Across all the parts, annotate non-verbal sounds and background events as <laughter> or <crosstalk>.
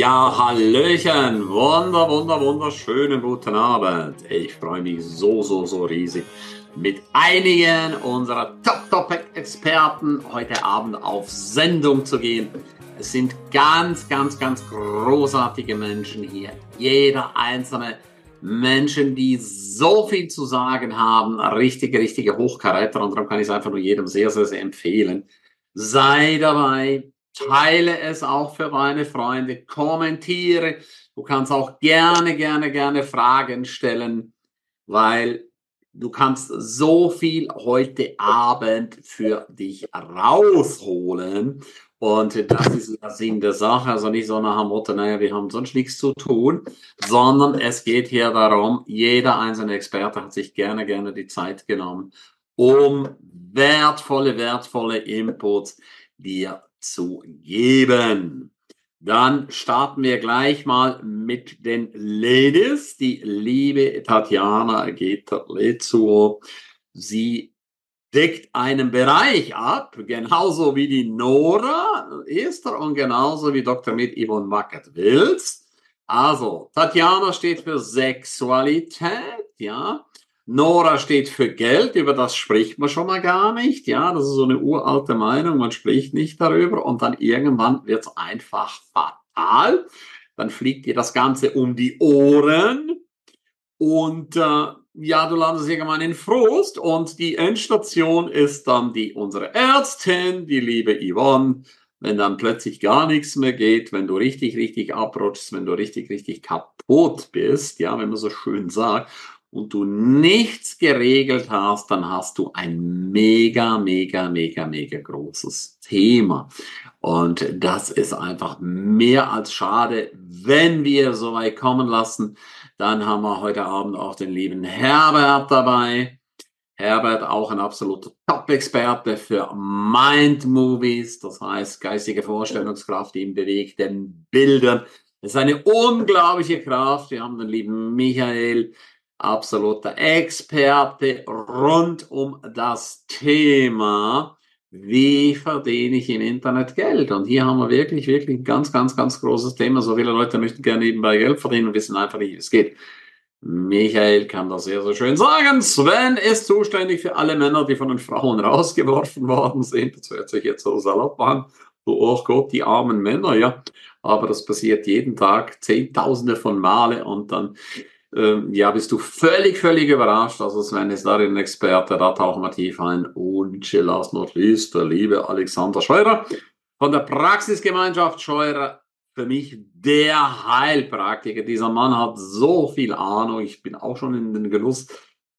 Ja, Hallöchen, wunder, wunder, wunderschönen guten Abend. Ich freue mich so, so, so riesig, mit einigen unserer Top-Topic-Experten heute Abend auf Sendung zu gehen. Es sind ganz, ganz, ganz großartige Menschen hier. Jeder einzelne Menschen, die so viel zu sagen haben, richtige, richtige Hochkaräter. Und darum kann ich es einfach nur jedem sehr, sehr, sehr empfehlen. Sei dabei, teile es auch für deine Freunde, kommentiere. Du kannst auch gerne, gerne, gerne Fragen stellen, weil du kannst so viel heute Abend für dich rausholen. Und das ist der Sinn der Sache. Also nicht so nach dem Motto, naja, wir haben sonst nichts zu tun, sondern es geht hier darum, jeder einzelne Experte hat sich gerne, gerne die Zeit genommen, um wertvolle, wertvolle Inputs dir zu geben. Dann starten wir gleich mal mit den Ladies. Die liebe Tatjana Geterlezuo. Sie deckt einen Bereich ab, genauso wie die Nora ist und genauso wie Dr. mit Yvonne Wackert-Wills. Also, Tatjana steht für Sexualität, ja. Nora steht für Geld, über das spricht man schon mal gar nicht. Ja, das ist so eine uralte Meinung, man spricht nicht darüber und dann irgendwann wird es einfach fatal. Dann fliegt dir das Ganze um die Ohren und äh, ja, du landest irgendwann in Frust und die Endstation ist dann die unsere Ärztin, die liebe Yvonne. Wenn dann plötzlich gar nichts mehr geht, wenn du richtig, richtig abrutschst, wenn du richtig, richtig kaputt bist, ja, wenn man so schön sagt, und du nichts geregelt hast, dann hast du ein mega, mega, mega, mega großes Thema. Und das ist einfach mehr als schade, wenn wir so weit kommen lassen. Dann haben wir heute Abend auch den lieben Herbert dabei. Herbert auch ein absoluter Top-Experte für Mind-Movies, das heißt geistige Vorstellungskraft in bewegten Bildern. Das ist eine unglaubliche Kraft. Wir haben den lieben Michael, absoluter Experte rund um das Thema, wie verdiene ich im Internet Geld? Und hier haben wir wirklich, wirklich ein ganz, ganz, ganz großes Thema. So viele Leute möchten gerne nebenbei Geld verdienen und wissen einfach nicht, wie es geht. Michael kann das sehr, sehr schön sagen. Sven ist zuständig für alle Männer, die von den Frauen <laughs> rausgeworfen worden sind. Das hört sich jetzt so salopp an. Oh Gott, die armen Männer, ja. Aber das passiert jeden Tag, Zehntausende von Male und dann ähm, ja, bist du völlig, völlig überrascht. Also Sven ist darin Experte, da tauchen wir tief ein. Und last not least, der liebe Alexander Scheurer von der Praxisgemeinschaft Scheurer. Für mich der Heilpraktiker. Dieser Mann hat so viel Ahnung. Ich bin auch schon in den Genuss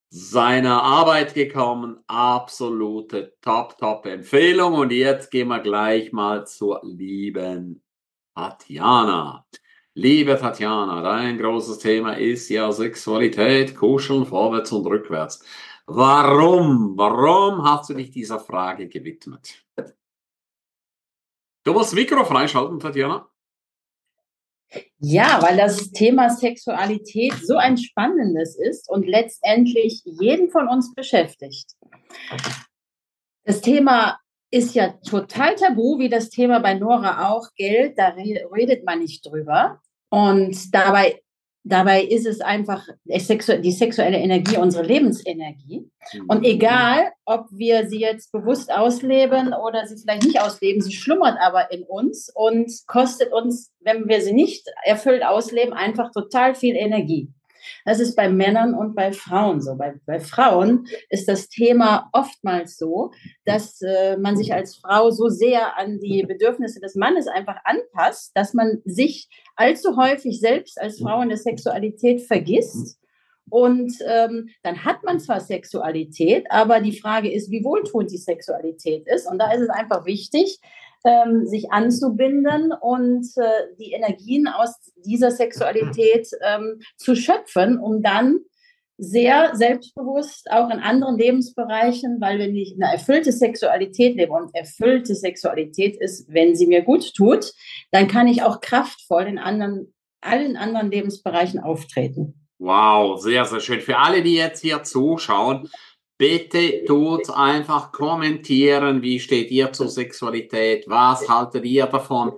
seiner Arbeit gekommen. Absolute Top, Top Empfehlung. Und jetzt gehen wir gleich mal zur lieben Tatjana. Liebe Tatjana, dein großes Thema ist ja Sexualität, Kuscheln vorwärts und rückwärts. Warum, warum hast du dich dieser Frage gewidmet? Du musst Mikro freischalten, Tatjana. Ja, weil das Thema Sexualität so ein spannendes ist und letztendlich jeden von uns beschäftigt. Das Thema ist ja total tabu, wie das Thema bei Nora auch. Geld, da redet man nicht drüber. Und dabei, dabei ist es einfach die sexuelle Energie unsere Lebensenergie. Und mhm. egal, ob wir sie jetzt bewusst ausleben oder sie vielleicht nicht ausleben, sie schlummert aber in uns und kostet uns, wenn wir sie nicht erfüllt ausleben, einfach total viel Energie. Das ist bei Männern und bei Frauen so. Bei, bei Frauen ist das Thema oftmals so, dass äh, man sich als Frau so sehr an die Bedürfnisse des Mannes einfach anpasst, dass man sich allzu häufig selbst als Frau in der Sexualität vergisst. Und ähm, dann hat man zwar Sexualität, aber die Frage ist, wie wohltuend die Sexualität ist. Und da ist es einfach wichtig, ähm, sich anzubinden und äh, die Energien aus dieser Sexualität ähm, zu schöpfen, um dann sehr selbstbewusst auch in anderen Lebensbereichen, weil wenn ich eine erfüllte Sexualität lebe und erfüllte Sexualität ist, wenn sie mir gut tut, dann kann ich auch kraftvoll in anderen, allen anderen Lebensbereichen auftreten. Wow, sehr, sehr schön. Für alle, die jetzt hier zuschauen, Bitte tut einfach kommentieren, wie steht ihr zur Sexualität, was haltet ihr davon?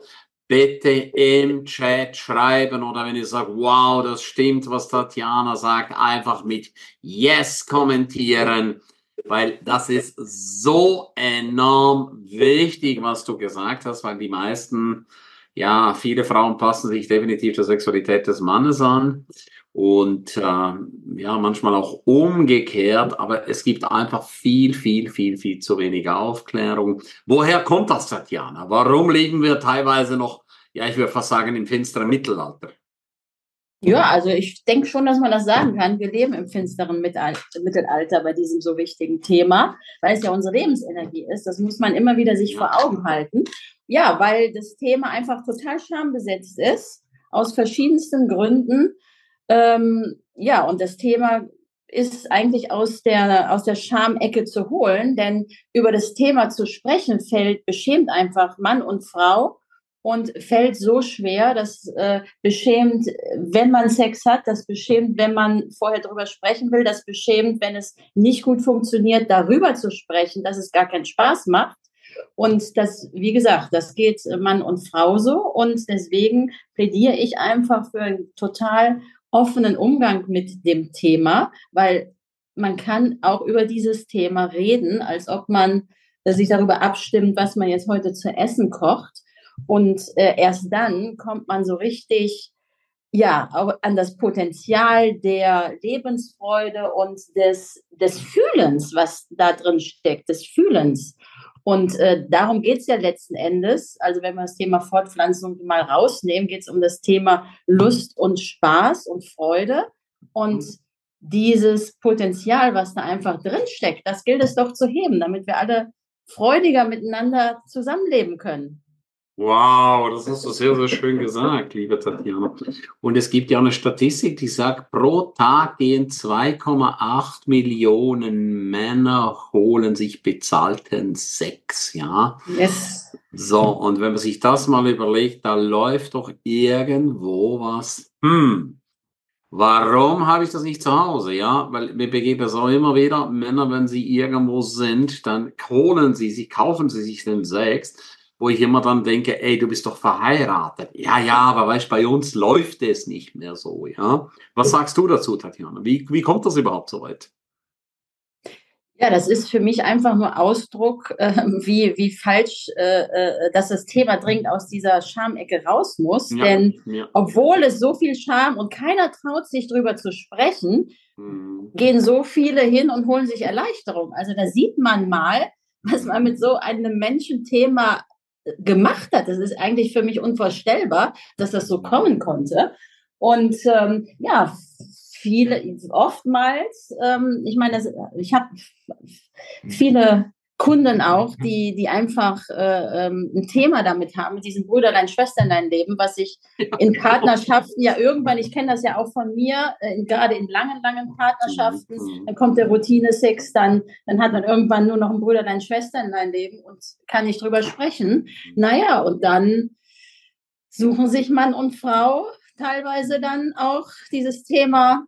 bitte im Chat schreiben oder wenn ihr sagt, wow, das stimmt, was Tatjana sagt, einfach mit Yes kommentieren, weil das ist so enorm wichtig, was du gesagt hast, weil die meisten, ja, viele Frauen passen sich definitiv der Sexualität des Mannes an und äh, ja, manchmal auch umgekehrt, aber es gibt einfach viel, viel, viel, viel zu wenig Aufklärung. Woher kommt das, Tatjana? Warum leben wir teilweise noch, ja, ich würde fast sagen, im finsteren Mittelalter? Ja, also ich denke schon, dass man das sagen kann. Wir leben im finsteren Mittelalter bei diesem so wichtigen Thema, weil es ja unsere Lebensenergie ist. Das muss man immer wieder sich vor Augen halten. Ja, weil das Thema einfach total schambesetzt ist, aus verschiedensten Gründen. Ähm, ja, und das Thema ist eigentlich aus der, aus der Schamecke zu holen, denn über das Thema zu sprechen fällt beschämt einfach Mann und Frau und fällt so schwer, das äh, beschämt, wenn man Sex hat, das beschämt, wenn man vorher darüber sprechen will, das beschämt, wenn es nicht gut funktioniert, darüber zu sprechen, dass es gar keinen Spaß macht. Und das, wie gesagt, das geht Mann und Frau so. Und deswegen plädiere ich einfach für einen total offenen Umgang mit dem Thema, weil man kann auch über dieses Thema reden, als ob man sich darüber abstimmt, was man jetzt heute zu essen kocht. Und äh, erst dann kommt man so richtig ja, an das Potenzial der Lebensfreude und des, des Fühlens, was da drin steckt, des Fühlens. Und äh, darum geht's ja letzten Endes. Also wenn wir das Thema Fortpflanzung mal rausnehmen, geht's um das Thema Lust und Spaß und Freude. Und dieses Potenzial, was da einfach drin steckt, das gilt es doch zu heben, damit wir alle freudiger miteinander zusammenleben können. Wow, das hast du sehr, sehr schön gesagt, liebe Tatjana. Und es gibt ja eine Statistik, die sagt, pro Tag gehen 2,8 Millionen Männer holen sich bezahlten Sex, ja? Yes. So, und wenn man sich das mal überlegt, da läuft doch irgendwo was. Hm, Warum habe ich das nicht zu Hause? Ja, weil wir begeben es auch immer wieder, Männer, wenn sie irgendwo sind, dann holen sie sich, kaufen sie sich den Sex wo ich immer dann denke, ey, du bist doch verheiratet. Ja, ja, aber weißt, bei uns läuft es nicht mehr so, ja. Was sagst du dazu, Tatjana? Wie, wie kommt das überhaupt so weit? Ja, das ist für mich einfach nur Ausdruck, äh, wie, wie falsch, äh, äh, dass das Thema dringend aus dieser Schamecke raus muss. Ja, Denn ja. obwohl es so viel Scham und keiner traut sich drüber zu sprechen, mhm. gehen so viele hin und holen sich Erleichterung. Also da sieht man mal, <laughs> was man mit so einem Menschenthema gemacht hat. Das ist eigentlich für mich unvorstellbar, dass das so kommen konnte. Und ähm, ja, viele, oftmals, ähm, ich meine, das, ich habe viele Kunden auch, die, die einfach äh, ähm, ein Thema damit haben, mit diesem Brüderlein, Schwesterlein leben, was sich <laughs> in Partnerschaften ja irgendwann, ich kenne das ja auch von mir, äh, gerade in langen, langen Partnerschaften, mhm. dann kommt der Routine-Sex, dann, dann hat man irgendwann nur noch ein Brüderlein, Schwesterlein leben und kann nicht drüber sprechen. Naja, und dann suchen sich Mann und Frau teilweise dann auch dieses Thema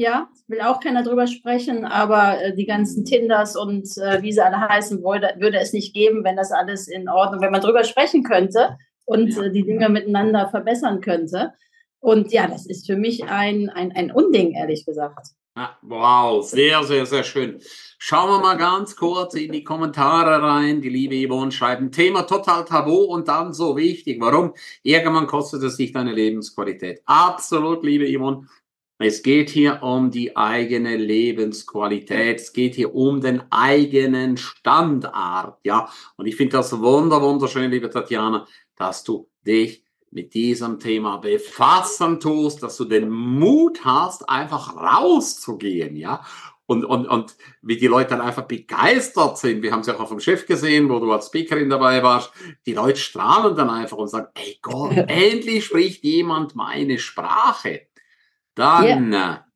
ja, will auch keiner drüber sprechen, aber äh, die ganzen Tinders und äh, wie sie alle heißen, würde, würde es nicht geben, wenn das alles in Ordnung, wenn man drüber sprechen könnte und äh, die Dinge miteinander verbessern könnte. Und ja, das ist für mich ein, ein, ein Unding, ehrlich gesagt. Ja, wow, sehr, sehr, sehr schön. Schauen wir mal ganz kurz in die Kommentare rein. Die liebe Yvonne schreibt, ein Thema total tabu und dann so wichtig. Warum? Irgendwann kostet es sich deine Lebensqualität. Absolut, liebe Yvonne. Es geht hier um die eigene Lebensqualität. Es geht hier um den eigenen Standard. Ja, und ich finde das wunder, wunderschön, liebe Tatjana, dass du dich mit diesem Thema befassen tust, dass du den Mut hast, einfach rauszugehen, ja. Und, und, und wie die Leute dann einfach begeistert sind. Wir haben es ja auch auf dem Schiff gesehen, wo du als Speakerin dabei warst. Die Leute strahlen dann einfach und sagen, ey Gott, <laughs> endlich spricht jemand meine Sprache. Dann yeah.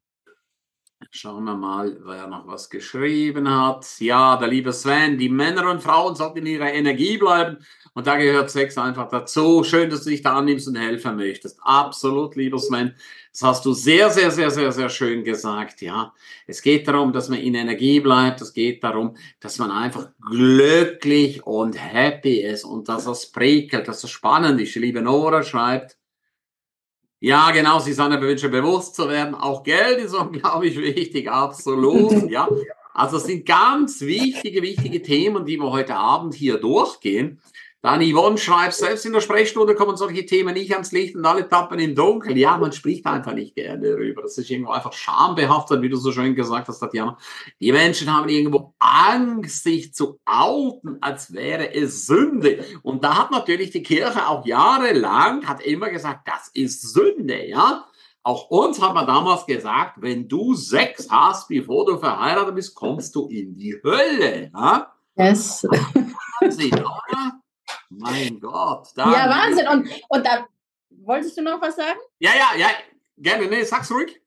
Schauen wir mal, wer noch was geschrieben hat. Ja, der liebe Sven, die Männer und Frauen sollten in ihrer Energie bleiben. Und da gehört Sex einfach dazu. Schön, dass du dich da annimmst und helfen möchtest. Absolut, lieber Sven. Das hast du sehr, sehr, sehr, sehr, sehr schön gesagt. Ja, es geht darum, dass man in Energie bleibt. Es geht darum, dass man einfach glücklich und happy ist und dass es prickelt, dass es spannend ist. Die liebe Nora schreibt, ja, genau, Susanne wünsche bewusst zu werden. Auch Geld ist unglaublich <laughs> wichtig, absolut. <laughs> Ja, also es sind ganz wichtige, wichtige Themen, die wir heute Abend hier durchgehen. Dann Yvonne schreibt, selbst in der Sprechstunde kommen solche Themen nicht ans Licht und alle tappen im Dunkeln. Ja, man spricht einfach nicht gerne darüber. Das ist irgendwo einfach schambehaftet, wie du so schön gesagt hast, Tatjana. Die Menschen haben irgendwo Angst, sich zu outen, als wäre es Sünde. Und da hat natürlich die Kirche auch jahrelang, hat immer gesagt, das ist Sünde, ja. Auch uns hat man damals gesagt, wenn du Sex hast, bevor du verheiratet bist, kommst du in die Hölle, ja. Yes. Wahnsinn, oder? Mein Gott. ja, Wahnsinn. Und, und da wolltest du noch was sagen? Ja, ja, ja. Gerne. Nee, sag's ruhig.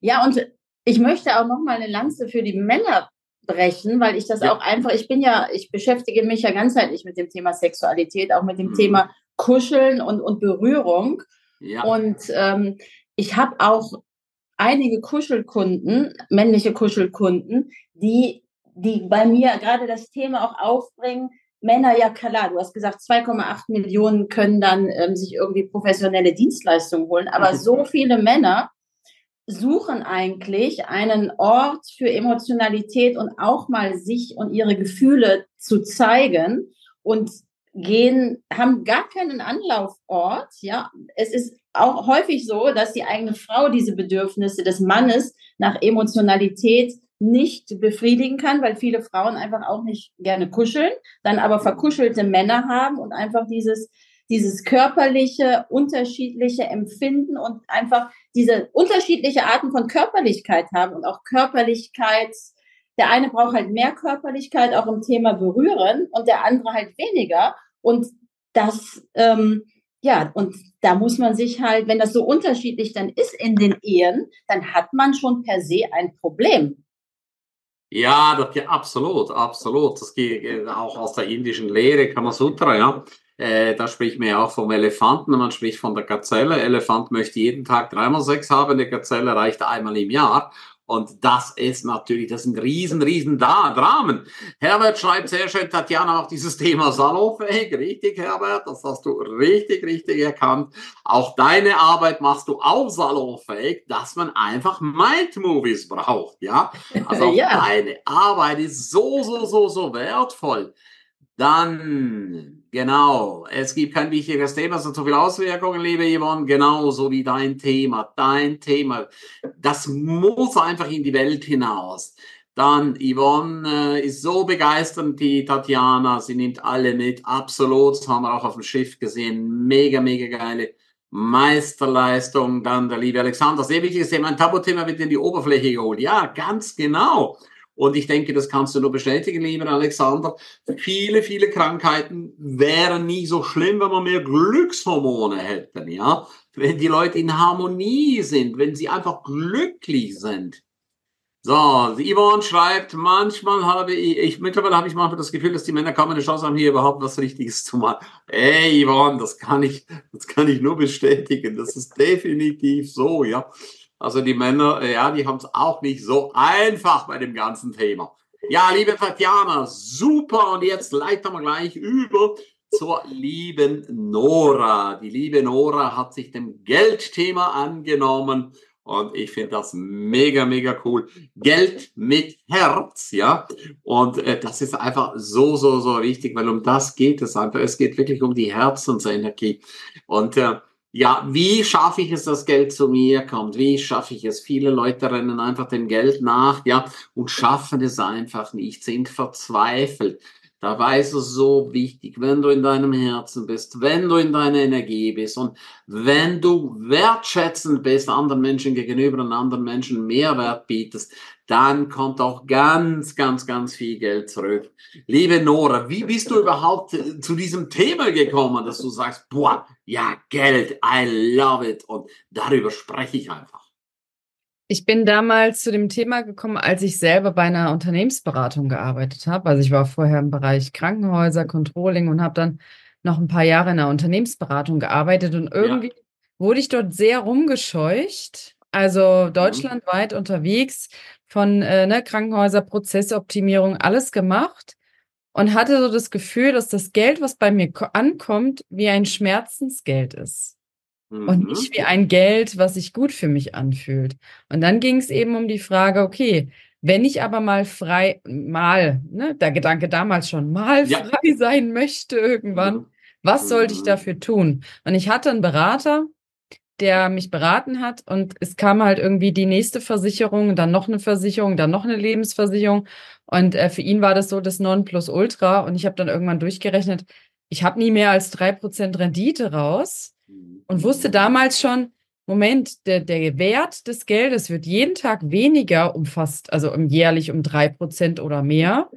Ja, und ich möchte auch noch mal eine Lanze für die Männer brechen, weil ich das ja. auch einfach, ich bin ja, ich beschäftige mich ja ganzheitlich mit dem Thema Sexualität, auch mit dem mhm. Thema Kuscheln und, und Berührung. Ja. Und ähm, ich habe auch einige Kuschelkunden, männliche Kuschelkunden, die, die bei mir gerade das Thema auch aufbringen, Männer, ja klar, du hast gesagt, 2,8 Millionen können dann ähm, sich irgendwie professionelle Dienstleistungen holen, aber so viele Männer suchen eigentlich einen Ort für Emotionalität und auch mal sich und ihre Gefühle zu zeigen und gehen, haben gar keinen Anlaufort, ja. Es ist auch häufig so, dass die eigene Frau diese Bedürfnisse des Mannes nach Emotionalität nicht befriedigen kann, weil viele Frauen einfach auch nicht gerne kuscheln, dann aber verkuschelte Männer haben und einfach dieses, dieses körperliche, unterschiedliche Empfinden und einfach diese unterschiedliche Arten von Körperlichkeit haben und auch Körperlichkeit. Der eine braucht halt mehr Körperlichkeit auch im Thema Berühren und der andere halt weniger. Und das, ähm, ja, und da muss man sich halt, wenn das so unterschiedlich dann ist in den Ehen, dann hat man schon per se ein Problem. Ja, das geht absolut, absolut. Das geht auch aus der indischen Lehre, Kamasutra, ja. Äh, da spricht man ja auch vom Elefanten, man spricht von der Gazelle. Elefant möchte jeden Tag dreimal Sex haben, die Gazelle reicht einmal im Jahr. Und das ist natürlich, das sind riesen, riesen Dramen. Herbert schreibt sehr schön, Tatjana, auch dieses Thema salonfähig. Richtig, Herbert, das hast du richtig, richtig erkannt. Auch deine Arbeit machst du auch salonfähig, dass man einfach Mind-Movies braucht, ja? Also <laughs> ja. deine Arbeit ist so, so, so, so wertvoll. Dann, genau, es gibt kein wichtiges Thema, es hat so viele Auswirkungen, liebe Yvonne, genauso wie dein Thema, dein Thema. Das muss einfach in die Welt hinaus. Dann, Yvonne äh, ist so begeisternd, die Tatjana, sie nimmt alle mit, absolut, das haben wir auch auf dem Schiff gesehen, mega, mega geile Meisterleistung. Dann der liebe Alexander, sehr wichtiges Thema, ein Tabuthema wird in die Oberfläche geholt. Ja, ganz genau. Und ich denke, das kannst du nur bestätigen, lieber Alexander. Viele, viele Krankheiten wären nie so schlimm, wenn wir mehr Glückshormone hätten, ja. Wenn die Leute in Harmonie sind, wenn sie einfach glücklich sind. So, Yvonne schreibt, manchmal habe ich, ich mittlerweile habe ich manchmal das Gefühl, dass die Männer kaum eine Chance haben, hier überhaupt was Richtiges zu machen. Ey, Yvonne, das kann ich, das kann ich nur bestätigen. Das ist definitiv so, ja. Also die Männer, äh, ja, die haben es auch nicht so einfach bei dem ganzen Thema. Ja, liebe Tatjana, super. Und jetzt leiten wir gleich über zur lieben Nora. Die liebe Nora hat sich dem Geldthema angenommen und ich finde das mega, mega cool. Geld mit Herz, ja. Und äh, das ist einfach so, so, so wichtig, weil um das geht es einfach. Es geht wirklich um die Herzensenergie. Und äh, ja, wie schaffe ich es, dass Geld zu mir kommt? Wie schaffe ich es? Viele Leute rennen einfach dem Geld nach, ja, und schaffen es einfach nicht, sind verzweifelt. Dabei ist es so wichtig, wenn du in deinem Herzen bist, wenn du in deiner Energie bist und wenn du wertschätzend bist anderen Menschen gegenüber und anderen Menschen Mehrwert bietest, dann kommt auch ganz, ganz, ganz viel Geld zurück. Liebe Nora, wie bist du überhaupt äh, zu diesem Thema gekommen, dass du sagst, boah, ja, Geld, I love it und darüber spreche ich einfach. Ich bin damals zu dem Thema gekommen, als ich selber bei einer Unternehmensberatung gearbeitet habe. Also ich war vorher im Bereich Krankenhäuser, Controlling und habe dann noch ein paar Jahre in einer Unternehmensberatung gearbeitet und irgendwie ja. wurde ich dort sehr rumgescheucht. Also mhm. deutschlandweit mhm. unterwegs von äh, ne, Krankenhäuser, Prozessoptimierung, alles gemacht und hatte so das Gefühl, dass das Geld, was bei mir ankommt, wie ein Schmerzensgeld ist. Mhm. Und nicht wie ein Geld, was sich gut für mich anfühlt. Und dann ging es eben um die Frage, okay, wenn ich aber mal frei, mal, ne, der Gedanke damals schon, mal ja. frei <laughs> sein möchte irgendwann, mhm. was sollte ich mhm. dafür tun? Und ich hatte einen Berater, der mich beraten hat und es kam halt irgendwie die nächste Versicherung, dann noch eine Versicherung, dann noch eine Lebensversicherung und äh, für ihn war das so das Nonplusultra und ich habe dann irgendwann durchgerechnet, ich habe nie mehr als drei Prozent Rendite raus und wusste damals schon, Moment, der, der Wert des Geldes wird jeden Tag weniger um fast, also um jährlich um drei Prozent oder mehr.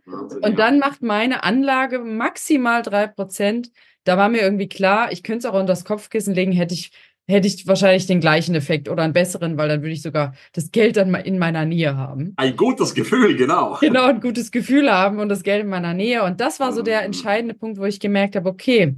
Und dann macht meine Anlage maximal drei Prozent. Da war mir irgendwie klar, ich könnte es auch unter das Kopfkissen legen, hätte ich hätte ich wahrscheinlich den gleichen Effekt oder einen besseren, weil dann würde ich sogar das Geld dann mal in meiner Nähe haben. Ein gutes Gefühl, genau. <laughs> Genau, ein gutes Gefühl haben und das Geld in meiner Nähe. Und das war so der mhm. entscheidende Punkt, wo ich gemerkt habe, okay,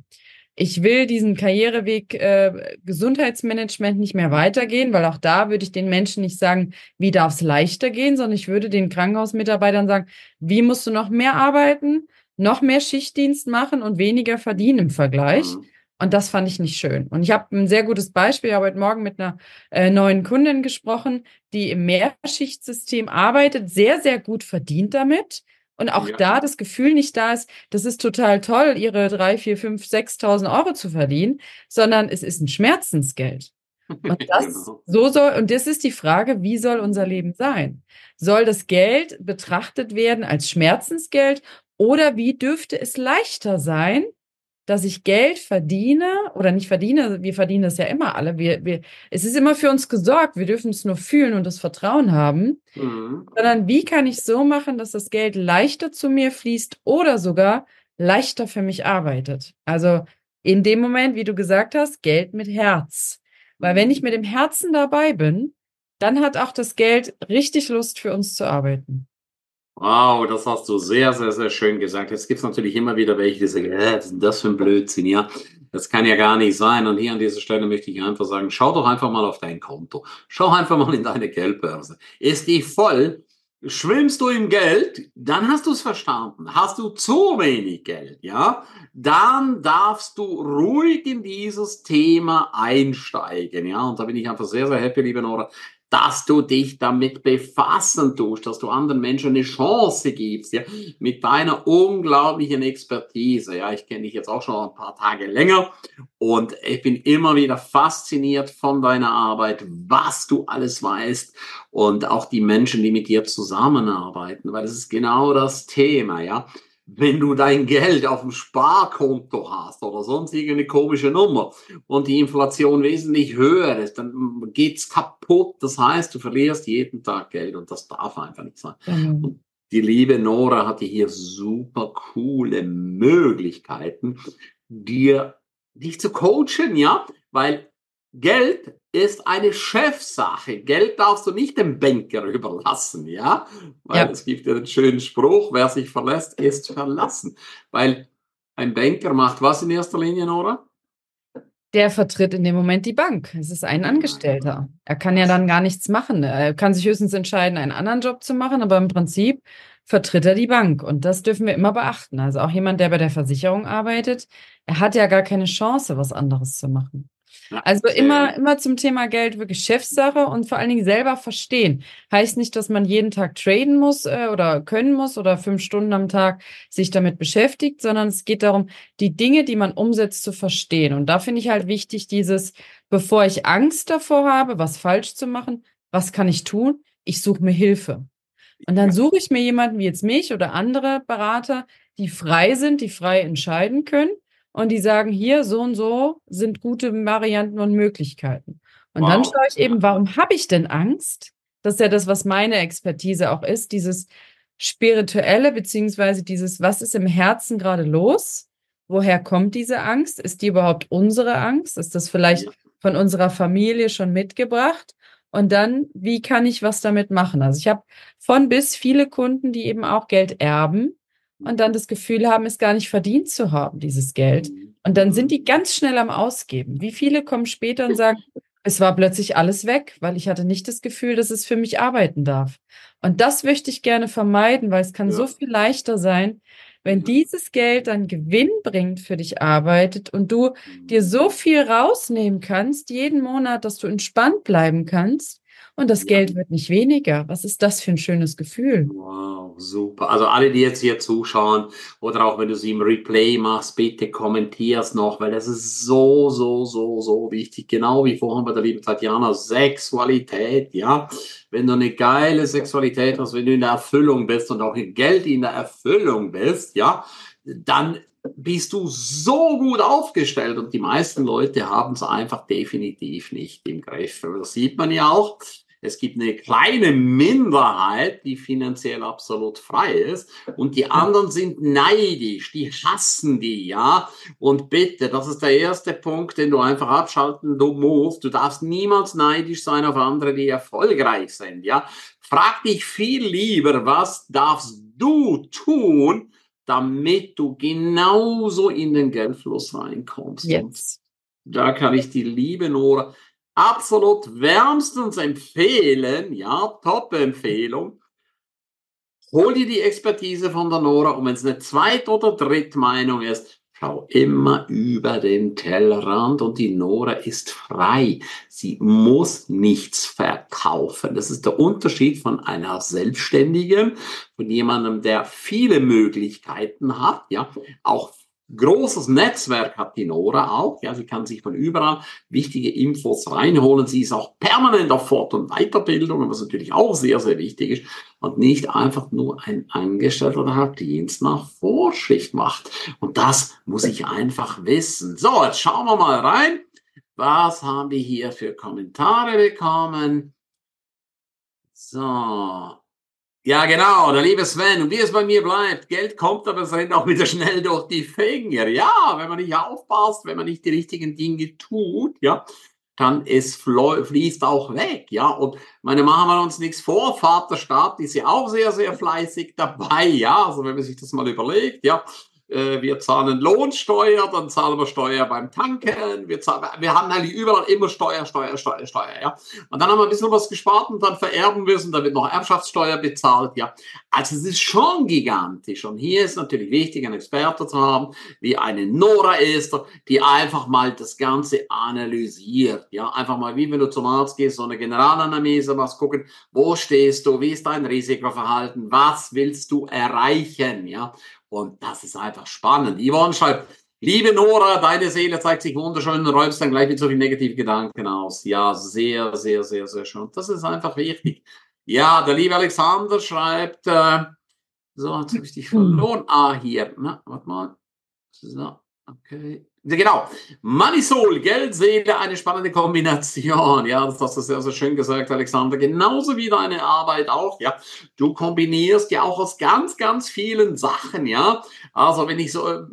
ich will diesen Karriereweg äh, Gesundheitsmanagement nicht mehr weitergehen, weil auch da würde ich den Menschen nicht sagen, wie darf es leichter gehen, sondern ich würde den Krankenhausmitarbeitern sagen, wie musst du noch mehr arbeiten, noch mehr Schichtdienst machen und weniger verdienen im Vergleich. Mhm. Und das fand ich nicht schön. Und ich habe ein sehr gutes Beispiel. Ich habe heute Morgen mit einer äh, neuen Kundin gesprochen, die im Mehrschichtsystem arbeitet, sehr, sehr gut verdient damit. Und auch ja. da das Gefühl nicht da ist, das ist total toll, ihre drei, vier, fünf, sechstausend Euro zu verdienen, sondern es ist ein Schmerzensgeld. Und <laughs> das genau. so soll, und das ist die Frage, wie soll unser Leben sein? Soll das Geld betrachtet werden als Schmerzensgeld oder wie dürfte es leichter sein, dass ich Geld verdiene oder nicht verdiene, wir verdienen das ja immer alle. Wir, wir, es ist immer für uns gesorgt, wir dürfen es nur fühlen und das Vertrauen haben. Mhm. Sondern wie kann ich so machen, dass das Geld leichter zu mir fließt oder sogar leichter für mich arbeitet? Also in dem Moment, wie du gesagt hast, Geld mit Herz. Weil wenn ich mit dem Herzen dabei bin, dann hat auch das Geld richtig Lust für uns zu arbeiten. Wow, das hast du sehr, sehr, sehr schön gesagt. Jetzt gibt es natürlich immer wieder welche, die sagen, äh, was ist das für ein Blödsinn, ja? Das kann ja gar nicht sein. Und hier an dieser Stelle möchte ich einfach sagen, schau doch einfach mal auf dein Konto. Schau einfach mal in deine Geldbörse. Ist die voll? Schwimmst du im Geld? Dann hast du es verstanden. Hast du zu wenig Geld, ja? Dann darfst du ruhig in dieses Thema einsteigen, ja? Und da bin ich einfach sehr, sehr happy, liebe Nora, dass du dich damit befassen tust, dass du anderen Menschen eine Chance gibst, ja, mit deiner unglaublichen Expertise. Ja, ich kenne dich jetzt auch schon ein paar Tage länger und ich bin immer wieder fasziniert von deiner Arbeit, was du alles weißt und auch die Menschen, die mit dir zusammenarbeiten, weil das ist genau das Thema, ja wenn du dein Geld auf dem Sparkonto hast oder sonst irgendeine komische Nummer und die Inflation wesentlich höher ist, dann geht's kaputt. Das heißt, du verlierst jeden Tag Geld und das darf einfach nicht sein. Mhm. Und die liebe Nora hatte hier super coole Möglichkeiten, dir dich zu coachen, ja, weil Geld ist eine Chefsache. Geld darfst du nicht dem Banker überlassen, ja? Weil ja. es gibt ja den schönen Spruch, wer sich verlässt, ist verlassen. Weil ein Banker macht was in erster Linie, Nora? Der vertritt in dem Moment die Bank. Es ist ein Angestellter. Er kann ja dann gar nichts machen. Er kann sich höchstens entscheiden, einen anderen Job zu machen, aber im Prinzip vertritt er die Bank. Und das dürfen wir immer beachten. Also auch jemand, der bei der Versicherung arbeitet, er hat ja gar keine Chance, was anderes zu machen also immer, immer zum Thema Geld wirklich Chefsache und vor allen Dingen selber verstehen. Heißt nicht, dass man jeden Tag traden muss äh, oder können muss oder fünf Stunden am Tag sich damit beschäftigt, sondern es geht darum, die Dinge, die man umsetzt, zu verstehen. Und da finde ich halt wichtig, dieses, bevor ich Angst davor habe, was falsch zu machen, was kann ich tun? Ich suche mir Hilfe. Und dann suche ich mir jemanden wie jetzt mich oder andere Berater, die frei sind, die frei entscheiden können und die sagen, hier so und so sind gute Varianten und Möglichkeiten. Und wow. dann schaue ich eben, warum habe ich denn Angst? Das ist ja das, was meine Expertise auch ist, dieses spirituelle, beziehungsweise dieses, was ist im Herzen gerade los? Woher kommt diese Angst? Ist die überhaupt unsere Angst? Ist das vielleicht von unserer Familie schon mitgebracht? Und dann, wie kann ich was damit machen? Also ich habe von bis viele Kunden, die eben auch Geld erben und dann das Gefühl haben, es gar nicht verdient zu haben, dieses Geld. Und dann sind die ganz schnell am Ausgeben. Wie viele kommen später und sagen, <laughs> es war plötzlich alles weg, weil ich hatte nicht das Gefühl, dass es für mich arbeiten darf. Und das möchte ich gerne vermeiden, weil es kann ja. so viel leichter sein, wenn dieses Geld dann Gewinn bringt für dich arbeitet und du dir so viel rausnehmen kannst jeden Monat, dass du entspannt bleiben kannst und das ja. Geld wird nicht weniger. Was ist das für ein schönes Gefühl? Wow, super. Also alle, die jetzt hier zuschauen oder auch wenn du sie im Replay machst, bitte kommentier's noch, weil das ist so, so, so, so wichtig. Genau wie vorhin bei der lieben Tatjana, Sexualität, ja wenn du eine geile Sexualität hast, wenn du in der Erfüllung bist und auch in Geld in der Erfüllung bist, ja, dann bist du so gut aufgestellt und die meisten Leute haben es einfach definitiv nicht im Griff. Das sieht man ja auch. Es gibt eine kleine Minderheit, die finanziell absolut frei ist und die anderen sind neidisch, die hassen die, ja. Und bitte, das ist der erste Punkt, den du einfach abschalten du musst. Du darfst niemals neidisch sein auf andere, die erfolgreich sind, ja. Frag dich viel lieber, was darfst du tun, damit du genauso in den Geldfluss reinkommst. Jetzt. Da kann ich die liebe Nora absolut wärmstens empfehlen, ja, Top-Empfehlung. Hol dir die Expertise von der Nora und wenn es eine Zweit- oder Drittmeinung ist, schau immer über den Tellerrand und die Nora ist frei. Sie muss nichts verkaufen. Das ist der Unterschied von einer Selbstständigen, von jemandem, der viele Möglichkeiten hat, ja, auch großes Netzwerk hat die Nora auch. Ja, sie kann sich von überall wichtige Infos reinholen. Sie ist auch permanent auf Fort- und Weiterbildung, was natürlich auch sehr, sehr wichtig ist. Und nicht einfach nur ein Angestellter, der halt Dienst nach Vorschrift macht. Und das muss ich einfach wissen. So, jetzt schauen wir mal rein. Was haben wir hier für Kommentare bekommen? So, ja, genau, der liebe Sven. Und wie es bei mir bleibt, Geld kommt, aber es rennt auch wieder schnell durch die Finger. Ja, wenn man nicht aufpasst, wenn man nicht die richtigen Dinge tut, ja, dann es fließt auch weg, ja. Und meine, machen wir uns nichts vor, Vaterstaat ist ja auch sehr, sehr fleißig dabei, ja. Also wenn man sich das mal überlegt, ja, äh, wir zahlen Lohnsteuer, dann zahlen wir Steuer beim Tanken, wir, zahlen, wir haben eigentlich überall immer Steuer, Steuer, Steuer, Steuer, ja. Und dann haben wir ein bisschen was gespart und dann vererben müssen, da wird noch Erbschaftssteuer bezahlt, ja. Also es ist schon gigantisch und hier ist natürlich wichtig, einen Experte zu haben, wie eine Nora Esther, die einfach mal das Ganze analysiert, ja. Einfach mal, wie wenn du zum Arzt gehst, so eine Generalanalyse machst, gucken, wo stehst du, wie ist dein Risikoverhalten, was willst du erreichen, ja. Und das ist einfach spannend. Yvonne schreibt, liebe Nora, deine Seele zeigt sich wunderschön und räumst dann gleich mit so vielen negativen Gedanken aus. Ja, sehr, sehr, sehr, sehr schön. Das ist einfach wichtig. Ja, der liebe Alexander schreibt, äh, so, jetzt habe ich dich verloren. Ah, hier. Na, warte mal. So, okay. Genau. Money Soul, Geld, Seele, eine spannende Kombination. Ja, das hast du sehr, sehr schön gesagt, Alexander. Genauso wie deine Arbeit auch, ja. Du kombinierst ja auch aus ganz, ganz vielen Sachen, ja. Also, wenn ich so,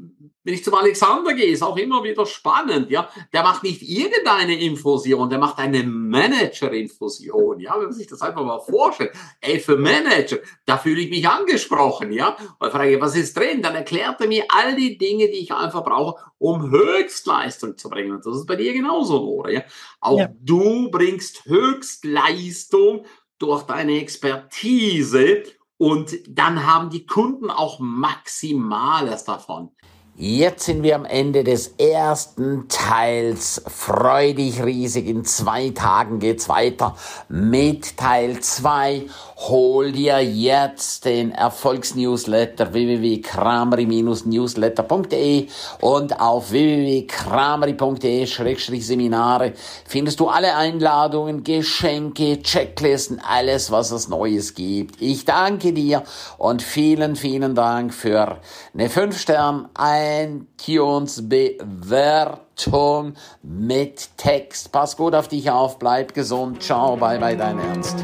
wenn ich zum Alexander gehe, ist auch immer wieder spannend, ja. Der macht nicht irgendeine Infusion, der macht eine Manager-Infusion, ja. Wenn man sich das einfach mal vorstellt. Ey, für Manager, da fühle ich mich angesprochen, ja. Und frage, was ist drin? Dann erklärt er mir all die Dinge, die ich einfach brauche, um Höchstleistung zu bringen. Und das ist bei dir genauso, Nora, ja. Auch ja. du bringst Höchstleistung durch deine Expertise und dann haben die Kunden auch Maximales davon. Jetzt sind wir am Ende des ersten Teils. Freu dich riesig. In zwei Tagen geht's weiter mit Teil zwei. Hol dir jetzt den Erfolgsnewsletter www.krameri-newsletter.de und auf www.krameri.de-seminare findest du alle Einladungen, Geschenke, Checklisten, alles, was es Neues gibt. Ich danke dir und vielen, vielen Dank für eine 5-Stern iTunes-Bewertung mit Text. Pass gut auf dich auf, bleib gesund. Ciao, bye bye, dein Ernst.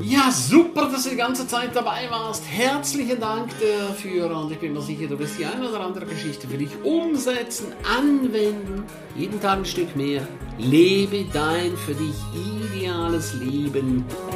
Ja, super dass du die ganze Zeit dabei warst. Herzlichen Dank dafür und ich bin mir sicher, du wirst die eine oder andere Geschichte für dich umsetzen, anwenden. Jeden Tag ein Stück mehr. Lebe dein für dich ideales Leben.